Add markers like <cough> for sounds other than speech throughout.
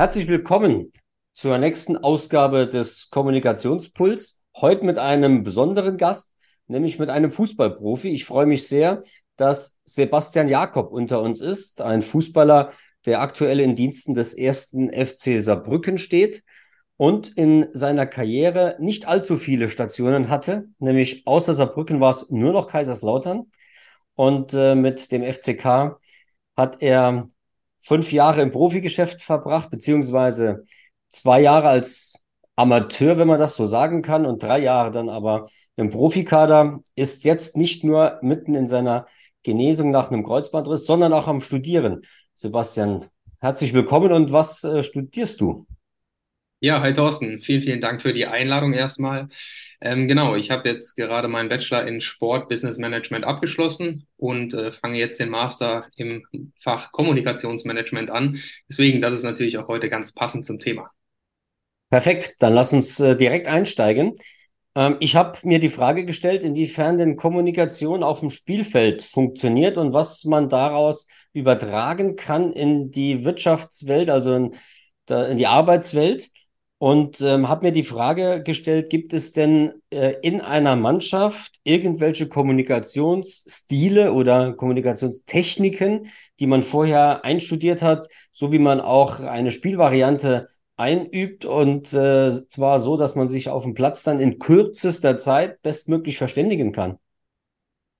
Herzlich willkommen zur nächsten Ausgabe des Kommunikationspuls. Heute mit einem besonderen Gast, nämlich mit einem Fußballprofi. Ich freue mich sehr, dass Sebastian Jakob unter uns ist, ein Fußballer, der aktuell in Diensten des ersten FC Saarbrücken steht und in seiner Karriere nicht allzu viele Stationen hatte, nämlich außer Saarbrücken war es nur noch Kaiserslautern. Und äh, mit dem FCK hat er fünf Jahre im Profigeschäft verbracht, beziehungsweise zwei Jahre als Amateur, wenn man das so sagen kann, und drei Jahre dann aber im Profikader, ist jetzt nicht nur mitten in seiner Genesung nach einem Kreuzbandriss, sondern auch am Studieren. Sebastian, herzlich willkommen und was äh, studierst du? Ja, hi Thorsten, vielen, vielen Dank für die Einladung erstmal. Ähm, genau, ich habe jetzt gerade meinen Bachelor in Sport Business Management abgeschlossen und äh, fange jetzt den Master im Fach Kommunikationsmanagement an. Deswegen, das ist natürlich auch heute ganz passend zum Thema. Perfekt, dann lass uns äh, direkt einsteigen. Ähm, ich habe mir die Frage gestellt, inwiefern denn Kommunikation auf dem Spielfeld funktioniert und was man daraus übertragen kann in die Wirtschaftswelt, also in, in die Arbeitswelt und ähm, habe mir die Frage gestellt, gibt es denn äh, in einer Mannschaft irgendwelche Kommunikationsstile oder Kommunikationstechniken, die man vorher einstudiert hat, so wie man auch eine Spielvariante einübt und äh, zwar so, dass man sich auf dem Platz dann in kürzester Zeit bestmöglich verständigen kann?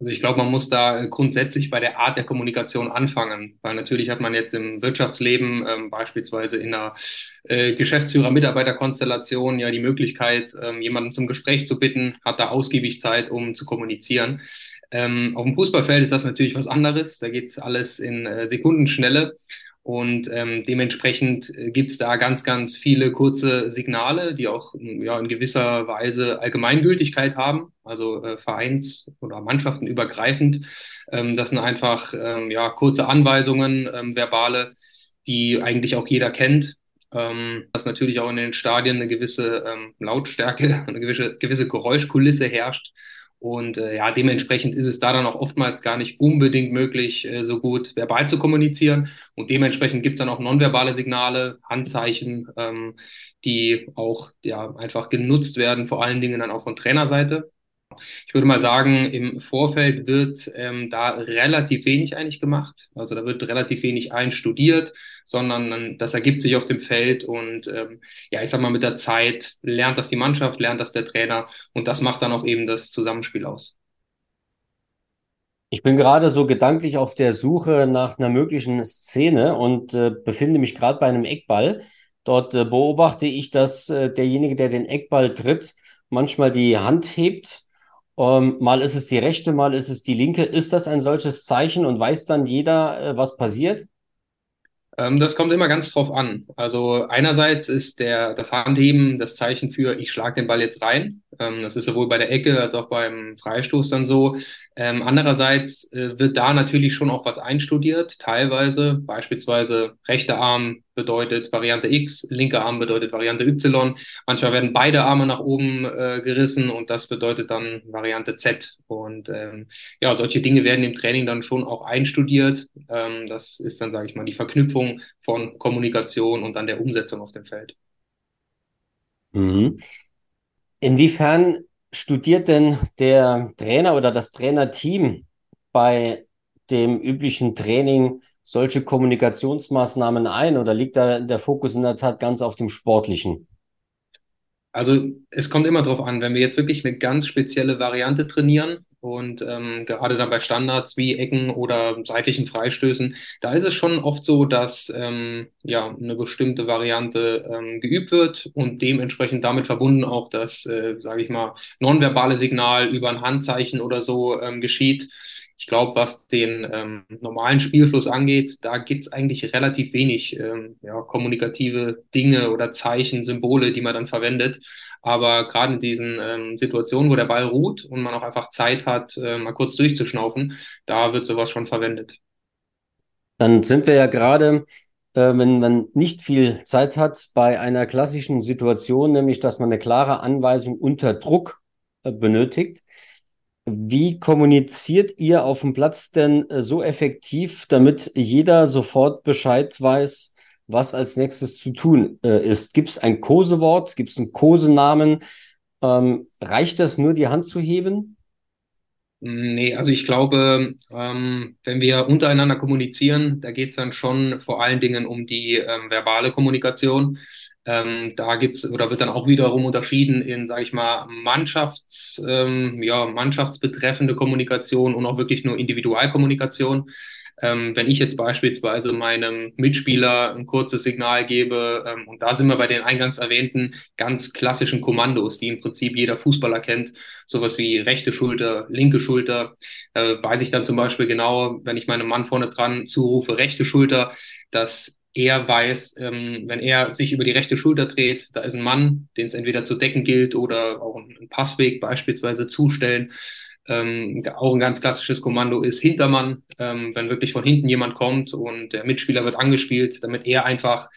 Also ich glaube, man muss da grundsätzlich bei der Art der Kommunikation anfangen, weil natürlich hat man jetzt im Wirtschaftsleben ähm, beispielsweise in einer äh, Geschäftsführer-Mitarbeiter-Konstellation ja die Möglichkeit, ähm, jemanden zum Gespräch zu bitten, hat da ausgiebig Zeit, um zu kommunizieren. Ähm, auf dem Fußballfeld ist das natürlich was anderes. Da geht alles in äh, Sekundenschnelle. Und ähm, dementsprechend äh, gibt es da ganz, ganz viele kurze Signale, die auch ja, in gewisser Weise Allgemeingültigkeit haben, also äh, Vereins- oder Mannschaften übergreifend. Ähm, das sind einfach ähm, ja, kurze Anweisungen, ähm, verbale, die eigentlich auch jeder kennt. Ähm, dass natürlich auch in den Stadien eine gewisse ähm, Lautstärke, <laughs> eine gewisse, gewisse Geräuschkulisse herrscht und äh, ja, dementsprechend ist es da dann auch oftmals gar nicht unbedingt möglich, äh, so gut verbal zu kommunizieren. Und dementsprechend gibt es dann auch nonverbale Signale, Handzeichen, ähm, die auch ja einfach genutzt werden, vor allen Dingen dann auch von Trainerseite. Ich würde mal sagen, im Vorfeld wird ähm, da relativ wenig eigentlich gemacht. Also da wird relativ wenig einstudiert, sondern das ergibt sich auf dem Feld und ähm, ja, ich sag mal, mit der Zeit lernt das die Mannschaft, lernt das der Trainer und das macht dann auch eben das Zusammenspiel aus. Ich bin gerade so gedanklich auf der Suche nach einer möglichen Szene und äh, befinde mich gerade bei einem Eckball. Dort äh, beobachte ich, dass äh, derjenige, der den Eckball tritt, manchmal die Hand hebt ähm, mal ist es die rechte, mal ist es die linke. Ist das ein solches Zeichen und weiß dann jeder, äh, was passiert? Ähm, das kommt immer ganz drauf an. Also einerseits ist der, das Handheben das Zeichen für, ich schlage den Ball jetzt rein. Ähm, das ist sowohl bei der Ecke als auch beim Freistoß dann so. Ähm, andererseits äh, wird da natürlich schon auch was einstudiert, teilweise. Beispielsweise rechter Arm bedeutet Variante X, linker Arm bedeutet Variante Y. Manchmal werden beide Arme nach oben äh, gerissen und das bedeutet dann Variante Z. Und ähm, ja, solche Dinge werden im Training dann schon auch einstudiert. Ähm, das ist dann, sage ich mal, die Verknüpfung von Kommunikation und dann der Umsetzung auf dem Feld. Mhm. Inwiefern studiert denn der Trainer oder das Trainerteam bei dem üblichen Training solche Kommunikationsmaßnahmen ein oder liegt da der Fokus in der Tat ganz auf dem Sportlichen? Also es kommt immer darauf an, wenn wir jetzt wirklich eine ganz spezielle Variante trainieren, und ähm, gerade dann bei Standards wie Ecken oder seitlichen Freistößen, da ist es schon oft so, dass ähm, ja eine bestimmte Variante ähm, geübt wird und dementsprechend damit verbunden auch das, äh, sage ich mal, nonverbale Signal über ein Handzeichen oder so ähm, geschieht. Ich glaube, was den ähm, normalen Spielfluss angeht, da gibt es eigentlich relativ wenig ähm, ja, kommunikative Dinge oder Zeichen, Symbole, die man dann verwendet. Aber gerade in diesen ähm, Situationen, wo der Ball ruht und man auch einfach Zeit hat, äh, mal kurz durchzuschnaufen, da wird sowas schon verwendet. Dann sind wir ja gerade, äh, wenn man nicht viel Zeit hat, bei einer klassischen Situation, nämlich dass man eine klare Anweisung unter Druck äh, benötigt. Wie kommuniziert ihr auf dem Platz denn äh, so effektiv, damit jeder sofort Bescheid weiß, was als nächstes zu tun äh, ist. Gibt es ein Kosewort? Gibt es einen Kosenamen? Ähm, reicht das nur, die Hand zu heben? Nee, also ich glaube, ähm, wenn wir untereinander kommunizieren, da geht es dann schon vor allen Dingen um die ähm, verbale Kommunikation. Ähm, da gibt's oder wird dann auch wiederum unterschieden in, sage ich mal, Mannschafts, ähm, ja, Mannschaftsbetreffende Kommunikation und auch wirklich nur Individualkommunikation. Ähm, wenn ich jetzt beispielsweise meinem Mitspieler ein kurzes Signal gebe, ähm, und da sind wir bei den eingangs erwähnten ganz klassischen Kommandos, die im Prinzip jeder Fußballer kennt, sowas wie rechte Schulter, linke Schulter, äh, weiß ich dann zum Beispiel genau, wenn ich meinem Mann vorne dran zurufe, rechte Schulter, dass er weiß, ähm, wenn er sich über die rechte Schulter dreht, da ist ein Mann, den es entweder zu decken gilt oder auch einen Passweg beispielsweise zustellen. Ähm, auch ein ganz klassisches Kommando ist Hintermann, ähm, wenn wirklich von hinten jemand kommt und der Mitspieler wird angespielt, damit er einfach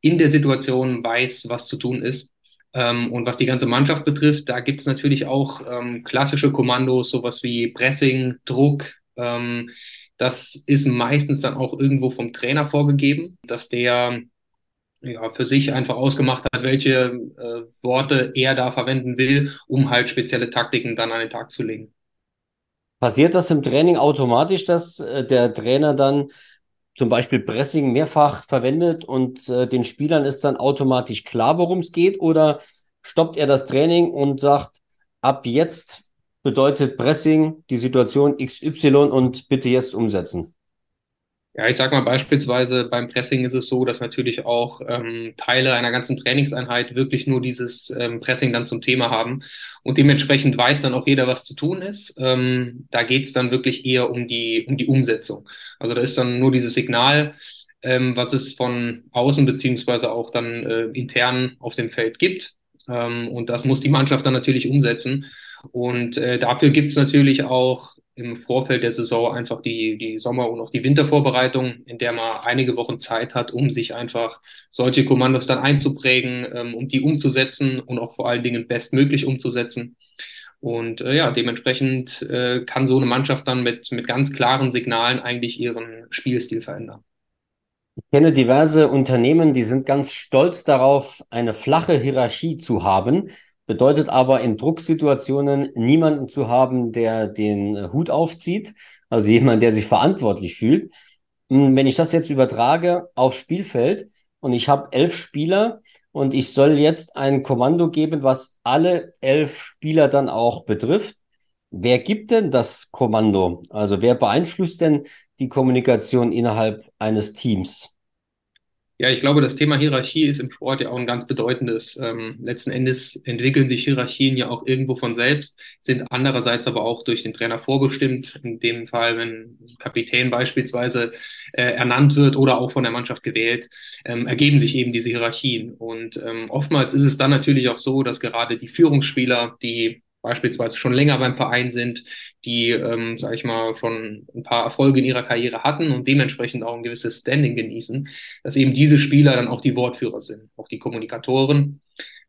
in der Situation weiß, was zu tun ist. Ähm, und was die ganze Mannschaft betrifft, da gibt es natürlich auch ähm, klassische Kommandos, sowas wie Pressing, Druck. Das ist meistens dann auch irgendwo vom Trainer vorgegeben, dass der ja, für sich einfach ausgemacht hat, welche äh, Worte er da verwenden will, um halt spezielle Taktiken dann an den Tag zu legen. Passiert das im Training automatisch, dass äh, der Trainer dann zum Beispiel Pressing mehrfach verwendet und äh, den Spielern ist dann automatisch klar, worum es geht? Oder stoppt er das Training und sagt, ab jetzt bedeutet Pressing die Situation XY und bitte jetzt umsetzen? Ja, ich sag mal beispielsweise beim Pressing ist es so, dass natürlich auch ähm, Teile einer ganzen Trainingseinheit wirklich nur dieses ähm, Pressing dann zum Thema haben und dementsprechend weiß dann auch jeder, was zu tun ist. Ähm, da geht's dann wirklich eher um die um die Umsetzung. Also da ist dann nur dieses Signal, ähm, was es von außen beziehungsweise auch dann äh, intern auf dem Feld gibt ähm, und das muss die Mannschaft dann natürlich umsetzen. Und äh, dafür gibt's natürlich auch im Vorfeld der Saison einfach die, die Sommer- und auch die Wintervorbereitung, in der man einige Wochen Zeit hat, um sich einfach solche Kommandos dann einzuprägen, ähm, um die umzusetzen und auch vor allen Dingen bestmöglich umzusetzen. Und äh, ja, dementsprechend äh, kann so eine Mannschaft dann mit, mit ganz klaren Signalen eigentlich ihren Spielstil verändern. Ich kenne diverse Unternehmen, die sind ganz stolz darauf, eine flache Hierarchie zu haben bedeutet aber in Drucksituationen niemanden zu haben, der den Hut aufzieht, also jemand, der sich verantwortlich fühlt. Hm, wenn ich das jetzt übertrage aufs Spielfeld und ich habe elf Spieler und ich soll jetzt ein Kommando geben, was alle elf Spieler dann auch betrifft, wer gibt denn das Kommando? Also wer beeinflusst denn die Kommunikation innerhalb eines Teams? Ja, ich glaube, das Thema Hierarchie ist im Sport ja auch ein ganz bedeutendes. Ähm, letzten Endes entwickeln sich Hierarchien ja auch irgendwo von selbst, sind andererseits aber auch durch den Trainer vorbestimmt. In dem Fall, wenn Kapitän beispielsweise äh, ernannt wird oder auch von der Mannschaft gewählt, ähm, ergeben sich eben diese Hierarchien. Und ähm, oftmals ist es dann natürlich auch so, dass gerade die Führungsspieler, die beispielsweise schon länger beim Verein sind, die, ähm, sage ich mal, schon ein paar Erfolge in ihrer Karriere hatten und dementsprechend auch ein gewisses Standing genießen, dass eben diese Spieler dann auch die Wortführer sind, auch die Kommunikatoren.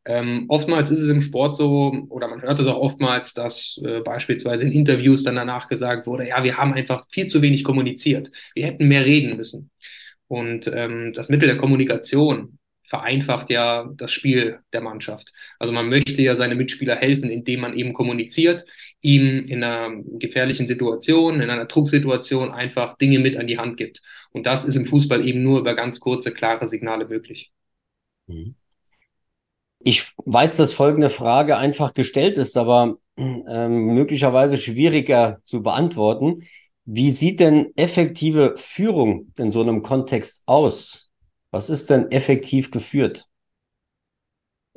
Ähm, oftmals ist es im Sport so, oder man hört es auch oftmals, dass äh, beispielsweise in Interviews dann danach gesagt wurde, ja, wir haben einfach viel zu wenig kommuniziert. Wir hätten mehr reden müssen. Und ähm, das Mittel der Kommunikation vereinfacht ja das Spiel der Mannschaft. Also man möchte ja seine Mitspieler helfen, indem man eben kommuniziert, ihm in einer gefährlichen Situation, in einer Drucksituation einfach Dinge mit an die Hand gibt. Und das ist im Fußball eben nur über ganz kurze, klare Signale möglich. Mhm. Ich weiß, dass folgende Frage einfach gestellt ist, aber ähm, möglicherweise schwieriger zu beantworten. Wie sieht denn effektive Führung in so einem Kontext aus? Was ist denn effektiv geführt?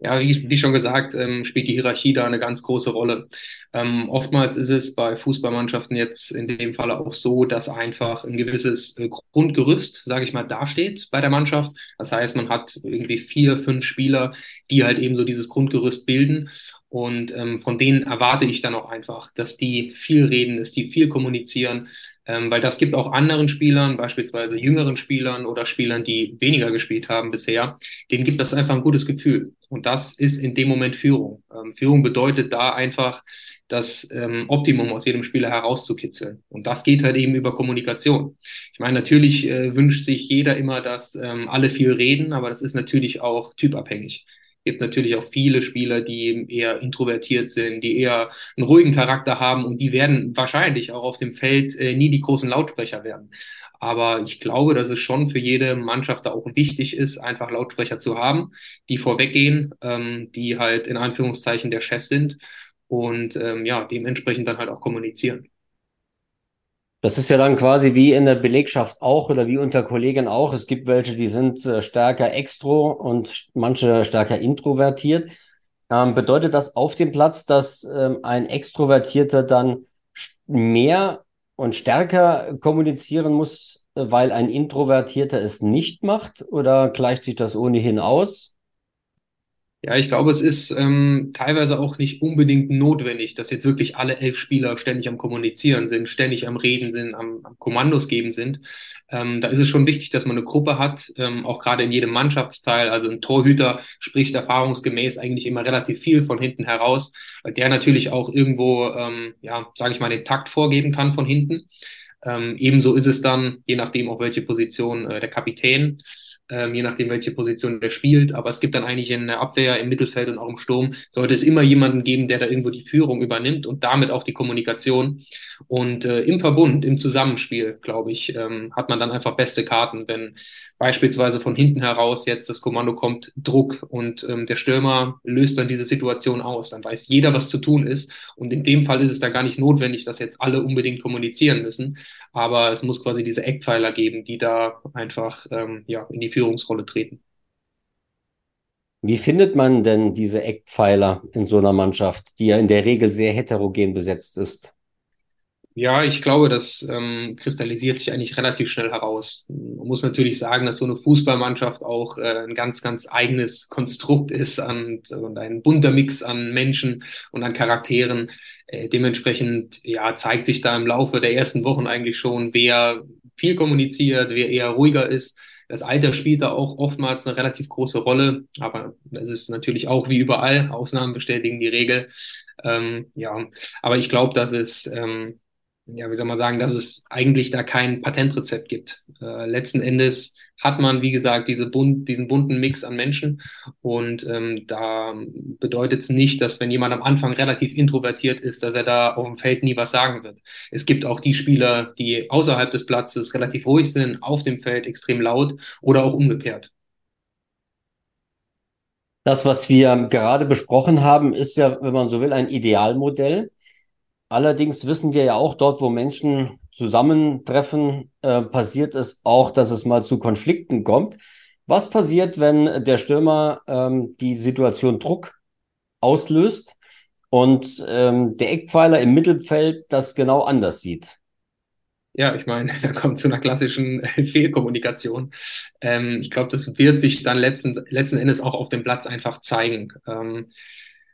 Ja, wie, schon gesagt, ähm, spielt die Hierarchie da eine ganz große Rolle. Ähm, oftmals ist es bei Fußballmannschaften jetzt in dem Fall auch so, dass einfach ein gewisses äh, Grundgerüst, sage ich mal, dasteht bei der Mannschaft. Das heißt, man hat irgendwie vier, fünf Spieler, die halt eben so dieses Grundgerüst bilden. Und ähm, von denen erwarte ich dann auch einfach, dass die viel reden, dass die viel kommunizieren, ähm, weil das gibt auch anderen Spielern, beispielsweise jüngeren Spielern oder Spielern, die weniger gespielt haben bisher, denen gibt das einfach ein gutes Gefühl. Und das ist in dem Moment Führung. Ähm, Führung bedeutet da einfach, das ähm, Optimum aus jedem Spieler herauszukitzeln. Und das geht halt eben über Kommunikation. Ich meine, natürlich äh, wünscht sich jeder immer, dass ähm, alle viel reden, aber das ist natürlich auch typabhängig gibt natürlich auch viele Spieler, die eher introvertiert sind, die eher einen ruhigen Charakter haben und die werden wahrscheinlich auch auf dem Feld äh, nie die großen Lautsprecher werden. Aber ich glaube, dass es schon für jede Mannschaft da auch wichtig ist, einfach Lautsprecher zu haben, die vorweggehen, ähm, die halt in Anführungszeichen der Chef sind und ähm, ja, dementsprechend dann halt auch kommunizieren. Das ist ja dann quasi wie in der Belegschaft auch oder wie unter Kollegen auch. Es gibt welche, die sind äh, stärker extro und manche stärker introvertiert. Ähm, bedeutet das auf dem Platz, dass ähm, ein Extrovertierter dann mehr und stärker kommunizieren muss, weil ein Introvertierter es nicht macht? Oder gleicht sich das ohnehin aus? Ja, ich glaube, es ist ähm, teilweise auch nicht unbedingt notwendig, dass jetzt wirklich alle elf Spieler ständig am Kommunizieren sind, ständig am Reden sind, am, am Kommandos geben sind. Ähm, da ist es schon wichtig, dass man eine Gruppe hat, ähm, auch gerade in jedem Mannschaftsteil. Also ein Torhüter spricht erfahrungsgemäß eigentlich immer relativ viel von hinten heraus, weil der natürlich auch irgendwo, ähm, ja, sage ich mal, den Takt vorgeben kann von hinten. Ähm, ebenso ist es dann, je nachdem auf welche Position äh, der Kapitän ähm, je nachdem, welche Position der spielt. Aber es gibt dann eigentlich in der Abwehr, im Mittelfeld und auch im Sturm, sollte es immer jemanden geben, der da irgendwo die Führung übernimmt und damit auch die Kommunikation. Und äh, im Verbund, im Zusammenspiel, glaube ich, ähm, hat man dann einfach beste Karten, wenn beispielsweise von hinten heraus jetzt das Kommando kommt, Druck und ähm, der Stürmer löst dann diese Situation aus. Dann weiß jeder, was zu tun ist. Und in dem Fall ist es da gar nicht notwendig, dass jetzt alle unbedingt kommunizieren müssen. Aber es muss quasi diese Eckpfeiler geben, die da einfach ähm, ja, in die Führungsrolle treten. Wie findet man denn diese Eckpfeiler in so einer Mannschaft, die ja in der Regel sehr heterogen besetzt ist? Ja, ich glaube, das ähm, kristallisiert sich eigentlich relativ schnell heraus. Man muss natürlich sagen, dass so eine Fußballmannschaft auch äh, ein ganz, ganz eigenes Konstrukt ist und, und ein bunter Mix an Menschen und an Charakteren. Äh, dementsprechend ja, zeigt sich da im Laufe der ersten Wochen eigentlich schon, wer viel kommuniziert, wer eher ruhiger ist. Das Alter spielt da auch oftmals eine relativ große Rolle, aber es ist natürlich auch wie überall, Ausnahmen bestätigen die Regel. Ähm, ja, aber ich glaube, dass es ähm, ja, wie soll man sagen, dass es eigentlich da kein Patentrezept gibt. Äh, letzten Endes hat man, wie gesagt, diese bunt, diesen bunten Mix an Menschen und ähm, da bedeutet es nicht, dass wenn jemand am Anfang relativ introvertiert ist, dass er da auf dem Feld nie was sagen wird. Es gibt auch die Spieler, die außerhalb des Platzes relativ ruhig sind, auf dem Feld extrem laut oder auch umgekehrt. Das, was wir gerade besprochen haben, ist ja, wenn man so will, ein Idealmodell. Allerdings wissen wir ja auch, dort, wo Menschen zusammentreffen, äh, passiert es auch, dass es mal zu Konflikten kommt. Was passiert, wenn der Stürmer ähm, die Situation Druck auslöst und ähm, der Eckpfeiler im Mittelfeld das genau anders sieht? Ja, ich meine, <laughs> da kommt zu einer klassischen Fehlkommunikation. Ähm, ich glaube, das wird sich dann letzten, letzten Endes auch auf dem Platz einfach zeigen. Ähm,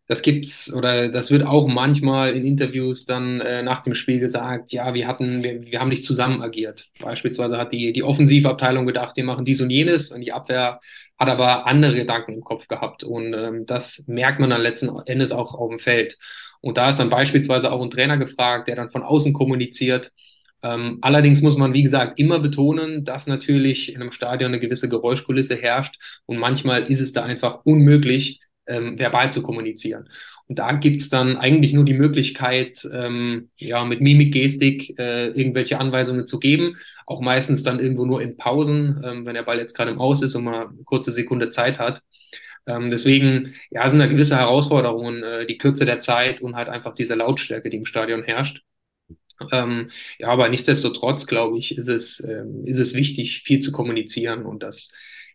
das gibt's oder das wird auch manchmal in Interviews dann äh, nach dem Spiel gesagt, ja, wir hatten, wir, wir haben nicht zusammen agiert. Beispielsweise hat die, die Offensivabteilung gedacht, wir machen dies und jenes und die Abwehr hat aber andere Gedanken im Kopf gehabt und ähm, das merkt man dann letzten Endes auch auf dem Feld. Und da ist dann beispielsweise auch ein Trainer gefragt, der dann von außen kommuniziert. Ähm, allerdings muss man, wie gesagt, immer betonen, dass natürlich in einem Stadion eine gewisse Geräuschkulisse herrscht und manchmal ist es da einfach unmöglich, ähm, verbal zu kommunizieren. Und da gibt's dann eigentlich nur die Möglichkeit, ähm, ja, mit Mimik, Gestik äh, irgendwelche Anweisungen zu geben. Auch meistens dann irgendwo nur in Pausen, ähm, wenn der Ball jetzt gerade im Aus ist und man eine kurze Sekunde Zeit hat. Ähm, deswegen, ja, sind da gewisse Herausforderungen, äh, die Kürze der Zeit und halt einfach diese Lautstärke, die im Stadion herrscht. Ähm, ja, aber nichtsdestotrotz, glaube ich, ist es, ähm, ist es wichtig, viel zu kommunizieren und das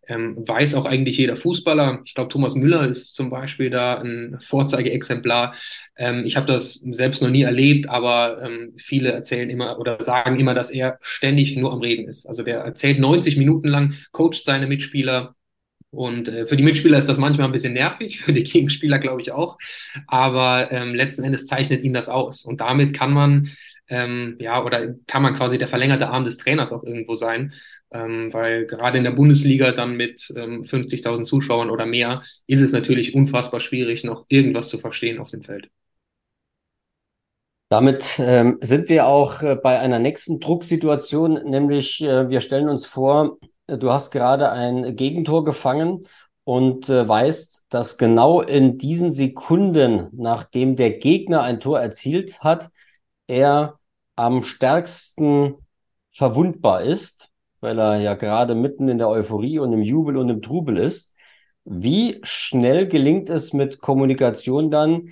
ähm, weiß auch eigentlich jeder Fußballer. Ich glaube, Thomas Müller ist zum Beispiel da ein Vorzeigeexemplar. Ähm, ich habe das selbst noch nie erlebt, aber ähm, viele erzählen immer oder sagen immer, dass er ständig nur am Reden ist. Also der erzählt 90 Minuten lang, coacht seine Mitspieler, und äh, für die Mitspieler ist das manchmal ein bisschen nervig, <laughs> für die Gegenspieler glaube ich auch. Aber ähm, letzten Endes zeichnet ihn das aus. Und damit kann man, ähm, ja, oder kann man quasi der verlängerte Arm des Trainers auch irgendwo sein, ähm, weil gerade in der Bundesliga dann mit ähm, 50.000 Zuschauern oder mehr ist es natürlich unfassbar schwierig, noch irgendwas zu verstehen auf dem Feld. Damit ähm, sind wir auch äh, bei einer nächsten Drucksituation, nämlich äh, wir stellen uns vor, äh, du hast gerade ein Gegentor gefangen und äh, weißt, dass genau in diesen Sekunden, nachdem der Gegner ein Tor erzielt hat, er am stärksten verwundbar ist, weil er ja gerade mitten in der Euphorie und im Jubel und im Trubel ist. Wie schnell gelingt es mit Kommunikation dann,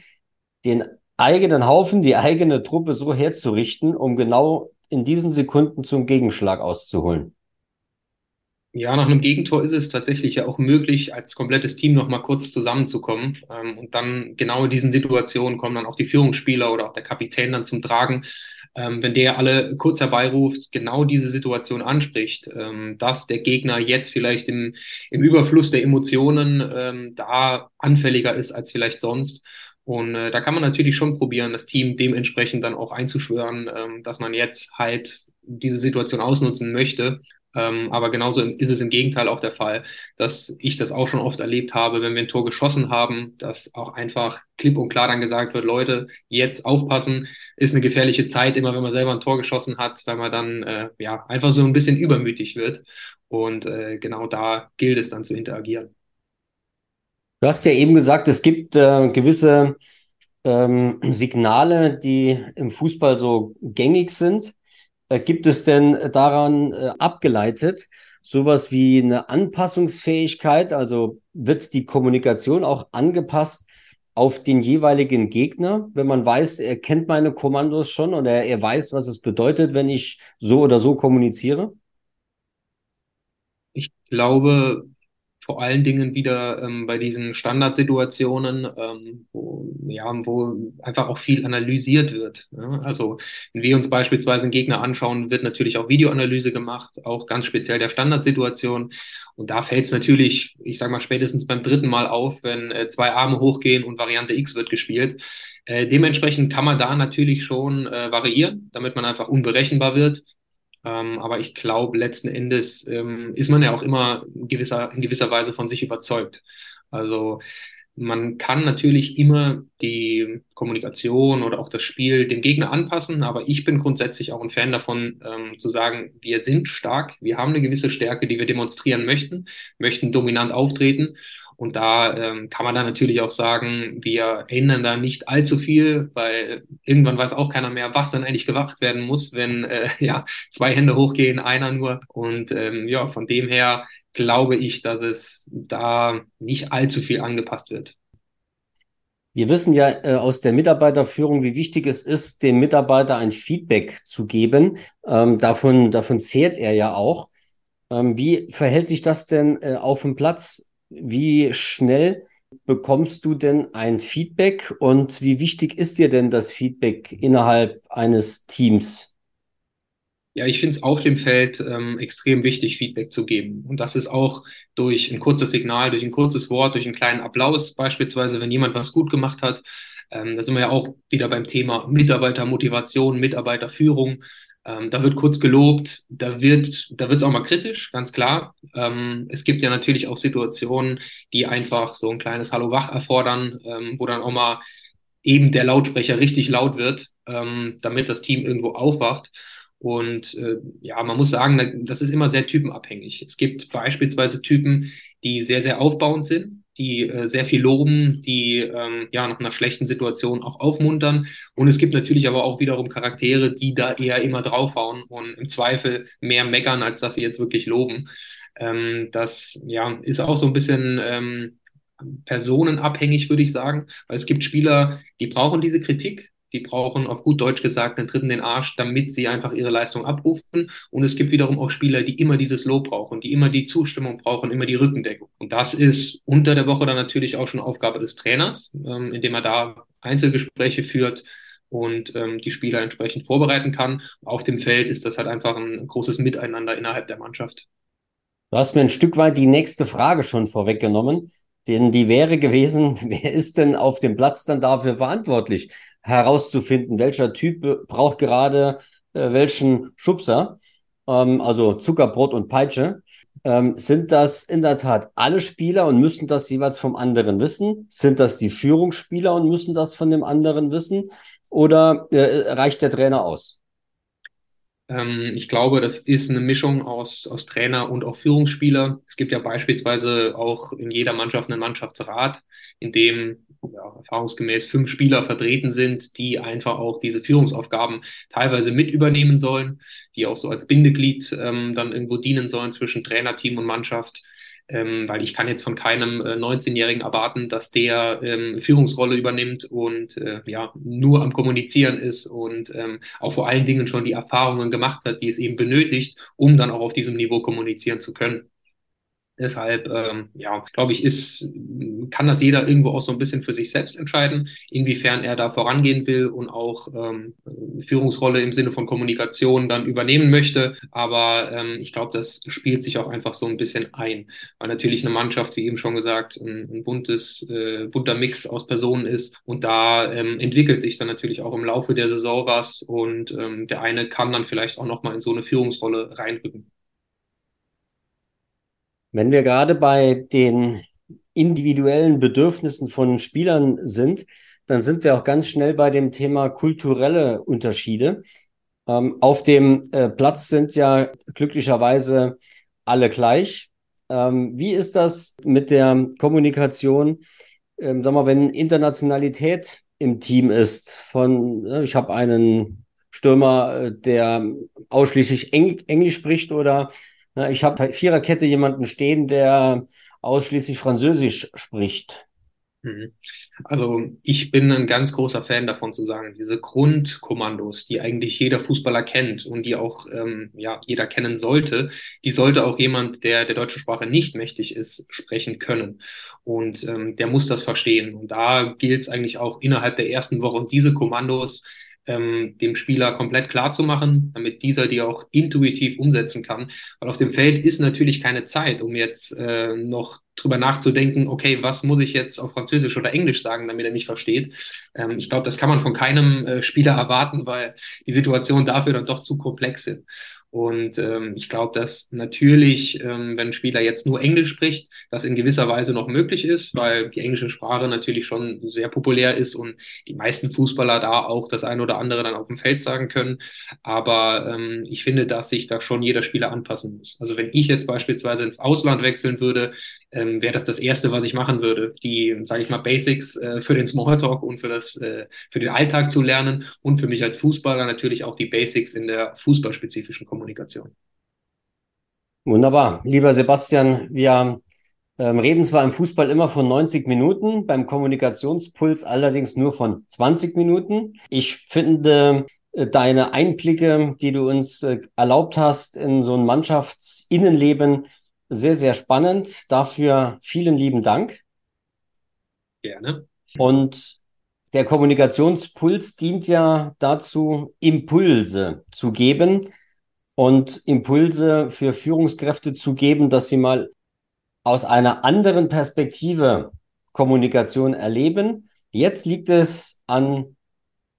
den eigenen Haufen, die eigene Truppe so herzurichten, um genau in diesen Sekunden zum Gegenschlag auszuholen? Ja, nach einem Gegentor ist es tatsächlich ja auch möglich, als komplettes Team noch mal kurz zusammenzukommen. Ähm, und dann genau in diesen Situationen kommen dann auch die Führungsspieler oder auch der Kapitän dann zum Tragen. Ähm, wenn der alle kurz herbeiruft, genau diese Situation anspricht, ähm, dass der Gegner jetzt vielleicht im, im Überfluss der Emotionen ähm, da anfälliger ist als vielleicht sonst. Und äh, da kann man natürlich schon probieren, das Team dementsprechend dann auch einzuschwören, ähm, dass man jetzt halt diese Situation ausnutzen möchte. Ähm, aber genauso ist es im Gegenteil auch der Fall, dass ich das auch schon oft erlebt habe, wenn wir ein Tor geschossen haben, dass auch einfach klipp und klar dann gesagt wird, Leute, jetzt aufpassen, ist eine gefährliche Zeit, immer wenn man selber ein Tor geschossen hat, weil man dann äh, ja einfach so ein bisschen übermütig wird. Und äh, genau da gilt es dann zu interagieren. Du hast ja eben gesagt, es gibt äh, gewisse ähm, Signale, die im Fußball so gängig sind. Äh, gibt es denn daran äh, abgeleitet sowas wie eine Anpassungsfähigkeit? Also wird die Kommunikation auch angepasst auf den jeweiligen Gegner, wenn man weiß, er kennt meine Kommandos schon oder er weiß, was es bedeutet, wenn ich so oder so kommuniziere? Ich glaube, vor allen Dingen wieder ähm, bei diesen Standardsituationen, ähm, wo, ja, wo einfach auch viel analysiert wird. Ja? Also wenn wir uns beispielsweise einen Gegner anschauen, wird natürlich auch Videoanalyse gemacht, auch ganz speziell der Standardsituation. Und da fällt es natürlich, ich sage mal, spätestens beim dritten Mal auf, wenn äh, zwei Arme hochgehen und Variante X wird gespielt. Äh, dementsprechend kann man da natürlich schon äh, variieren, damit man einfach unberechenbar wird. Ähm, aber ich glaube, letzten Endes ähm, ist man ja auch immer in gewisser, in gewisser Weise von sich überzeugt. Also man kann natürlich immer die Kommunikation oder auch das Spiel dem Gegner anpassen, aber ich bin grundsätzlich auch ein Fan davon, ähm, zu sagen, wir sind stark, wir haben eine gewisse Stärke, die wir demonstrieren möchten, möchten dominant auftreten und da ähm, kann man dann natürlich auch sagen, wir ändern da nicht allzu viel, weil irgendwann weiß auch keiner mehr, was dann eigentlich gewacht werden muss, wenn äh, <laughs> ja zwei Hände hochgehen, einer nur. Und ähm, ja, von dem her glaube ich, dass es da nicht allzu viel angepasst wird. Wir wissen ja äh, aus der Mitarbeiterführung, wie wichtig es ist, dem Mitarbeiter ein Feedback zu geben. Ähm, davon, davon zehrt er ja auch. Ähm, wie verhält sich das denn äh, auf dem Platz? Wie schnell bekommst du denn ein Feedback und wie wichtig ist dir denn das Feedback innerhalb eines Teams? Ja, ich finde es auf dem Feld ähm, extrem wichtig, Feedback zu geben. Und das ist auch durch ein kurzes Signal, durch ein kurzes Wort, durch einen kleinen Applaus, beispielsweise, wenn jemand was gut gemacht hat. Ähm, da sind wir ja auch wieder beim Thema Mitarbeitermotivation, Mitarbeiterführung. Ähm, da wird kurz gelobt, da wird da wird's auch mal kritisch, ganz klar. Ähm, es gibt ja natürlich auch Situationen, die einfach so ein kleines Hallo wach erfordern, ähm, wo dann auch mal eben der Lautsprecher richtig laut wird, ähm, damit das Team irgendwo aufwacht. Und äh, ja, man muss sagen, das ist immer sehr typenabhängig. Es gibt beispielsweise Typen, die sehr, sehr aufbauend sind die äh, sehr viel loben, die ähm, ja nach einer schlechten Situation auch aufmuntern. Und es gibt natürlich aber auch wiederum Charaktere, die da eher immer draufhauen und im Zweifel mehr meckern, als dass sie jetzt wirklich loben. Ähm, das ja ist auch so ein bisschen ähm, personenabhängig, würde ich sagen, weil es gibt Spieler, die brauchen diese Kritik, die brauchen auf gut Deutsch gesagt einen Dritten den Arsch, damit sie einfach ihre Leistung abrufen. Und es gibt wiederum auch Spieler, die immer dieses Lob brauchen, die immer die Zustimmung brauchen, immer die Rückendeckung. Und das ist unter der Woche dann natürlich auch schon Aufgabe des Trainers, ähm, indem er da Einzelgespräche führt und ähm, die Spieler entsprechend vorbereiten kann. Auf dem Feld ist das halt einfach ein großes Miteinander innerhalb der Mannschaft. Du hast mir ein Stück weit die nächste Frage schon vorweggenommen. Denn die wäre gewesen, <laughs> wer ist denn auf dem Platz dann dafür verantwortlich, herauszufinden, welcher Typ braucht gerade äh, welchen Schubser. ähm, also Zucker, Brot und Peitsche. Ähm, sind das in der Tat alle Spieler und müssen das jeweils vom anderen wissen? Sind das die Führungsspieler und müssen das von dem anderen wissen? Oder äh, reicht der Trainer aus? Ähm, ich glaube, das ist eine Mischung aus, aus Trainer und auch Führungsspieler. Es gibt ja beispielsweise auch in jeder Mannschaft einen Mannschaftsrat, in dem ja, erfahrungsgemäß fünf Spieler vertreten sind, die einfach auch diese Führungsaufgaben teilweise mit übernehmen sollen, die auch so als Bindeglied ähm, dann irgendwo dienen sollen zwischen Trainerteam und Mannschaft ähm, weil ich kann jetzt von keinem äh, 19-Jährigen erwarten, dass der ähm, Führungsrolle übernimmt und äh, ja nur am Kommunizieren ist und ähm, auch vor allen Dingen schon die Erfahrungen gemacht hat, die es eben benötigt, um dann auch auf diesem Niveau kommunizieren zu können. Deshalb, ähm, ja, glaube ich, ist, kann das jeder irgendwo auch so ein bisschen für sich selbst entscheiden, inwiefern er da vorangehen will und auch ähm, Führungsrolle im Sinne von Kommunikation dann übernehmen möchte. Aber ähm, ich glaube, das spielt sich auch einfach so ein bisschen ein, weil natürlich eine Mannschaft, wie eben schon gesagt, ein, ein buntes, äh, bunter Mix aus Personen ist und da ähm, entwickelt sich dann natürlich auch im Laufe der Saison was und ähm, der eine kann dann vielleicht auch nochmal in so eine Führungsrolle reinrücken. Wenn wir gerade bei den individuellen Bedürfnissen von Spielern sind, dann sind wir auch ganz schnell bei dem Thema kulturelle Unterschiede. Ähm, auf dem äh, Platz sind ja glücklicherweise alle gleich. Ähm, wie ist das mit der Kommunikation? Ähm, sag mal, wenn Internationalität im Team ist, von, äh, ich habe einen Stürmer, äh, der ausschließlich Eng Englisch spricht oder ich habe bei Viererkette jemanden stehen, der ausschließlich Französisch spricht. Mhm. Also ich bin ein ganz großer Fan davon zu sagen, diese Grundkommandos, die eigentlich jeder Fußballer kennt und die auch ähm, ja, jeder kennen sollte, die sollte auch jemand, der der deutschen Sprache nicht mächtig ist, sprechen können. Und ähm, der muss das verstehen. Und da gilt es eigentlich auch innerhalb der ersten Woche, diese Kommandos ähm, dem Spieler komplett klar zu machen, damit dieser die auch intuitiv umsetzen kann. Weil auf dem Feld ist natürlich keine Zeit, um jetzt äh, noch drüber nachzudenken, okay, was muss ich jetzt auf Französisch oder Englisch sagen, damit er mich versteht. Ähm, ich glaube, das kann man von keinem äh, Spieler erwarten, weil die Situationen dafür dann doch zu komplex sind. Und ähm, ich glaube, dass natürlich, ähm, wenn ein Spieler jetzt nur Englisch spricht, das in gewisser Weise noch möglich ist, weil die englische Sprache natürlich schon sehr populär ist und die meisten Fußballer da auch das eine oder andere dann auf dem Feld sagen können. Aber ähm, ich finde, dass sich da schon jeder Spieler anpassen muss. Also wenn ich jetzt beispielsweise ins Ausland wechseln würde, ähm, wäre das das Erste, was ich machen würde. Die, sage ich mal, Basics äh, für den Smalltalk und für das, äh, für den Alltag zu lernen und für mich als Fußballer natürlich auch die Basics in der fußballspezifischen Kommunikation. Wunderbar. Lieber Sebastian, wir ähm, reden zwar im Fußball immer von 90 Minuten, beim Kommunikationspuls allerdings nur von 20 Minuten. Ich finde äh, deine Einblicke, die du uns äh, erlaubt hast in so ein Mannschaftsinnenleben, sehr, sehr spannend. Dafür vielen lieben Dank. Gerne. Und der Kommunikationspuls dient ja dazu, Impulse zu geben und Impulse für Führungskräfte zu geben, dass sie mal aus einer anderen Perspektive Kommunikation erleben. Jetzt liegt es an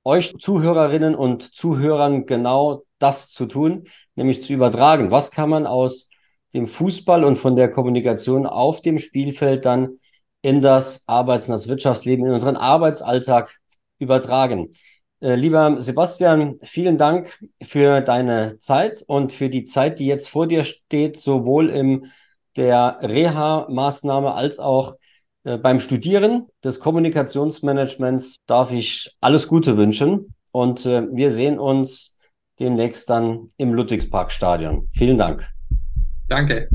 euch Zuhörerinnen und Zuhörern genau das zu tun, nämlich zu übertragen. Was kann man aus dem Fußball und von der Kommunikation auf dem Spielfeld dann in das Arbeits- und das Wirtschaftsleben, in unseren Arbeitsalltag übertragen. Äh, lieber Sebastian, vielen Dank für deine Zeit und für die Zeit, die jetzt vor dir steht, sowohl in der Reha-Maßnahme als auch äh, beim Studieren des Kommunikationsmanagements darf ich alles Gute wünschen und äh, wir sehen uns demnächst dann im Ludwigsparkstadion. Vielen Dank. Danke.